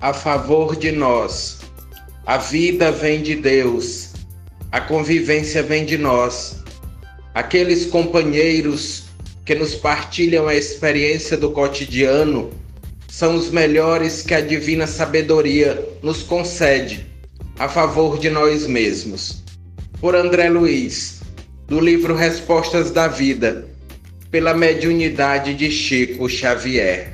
a favor de nós. A vida vem de Deus, a convivência vem de nós. Aqueles companheiros que nos partilham a experiência do cotidiano são os melhores que a divina sabedoria nos concede a favor de nós mesmos. Por André Luiz, do livro Respostas da Vida, pela mediunidade de Chico Xavier.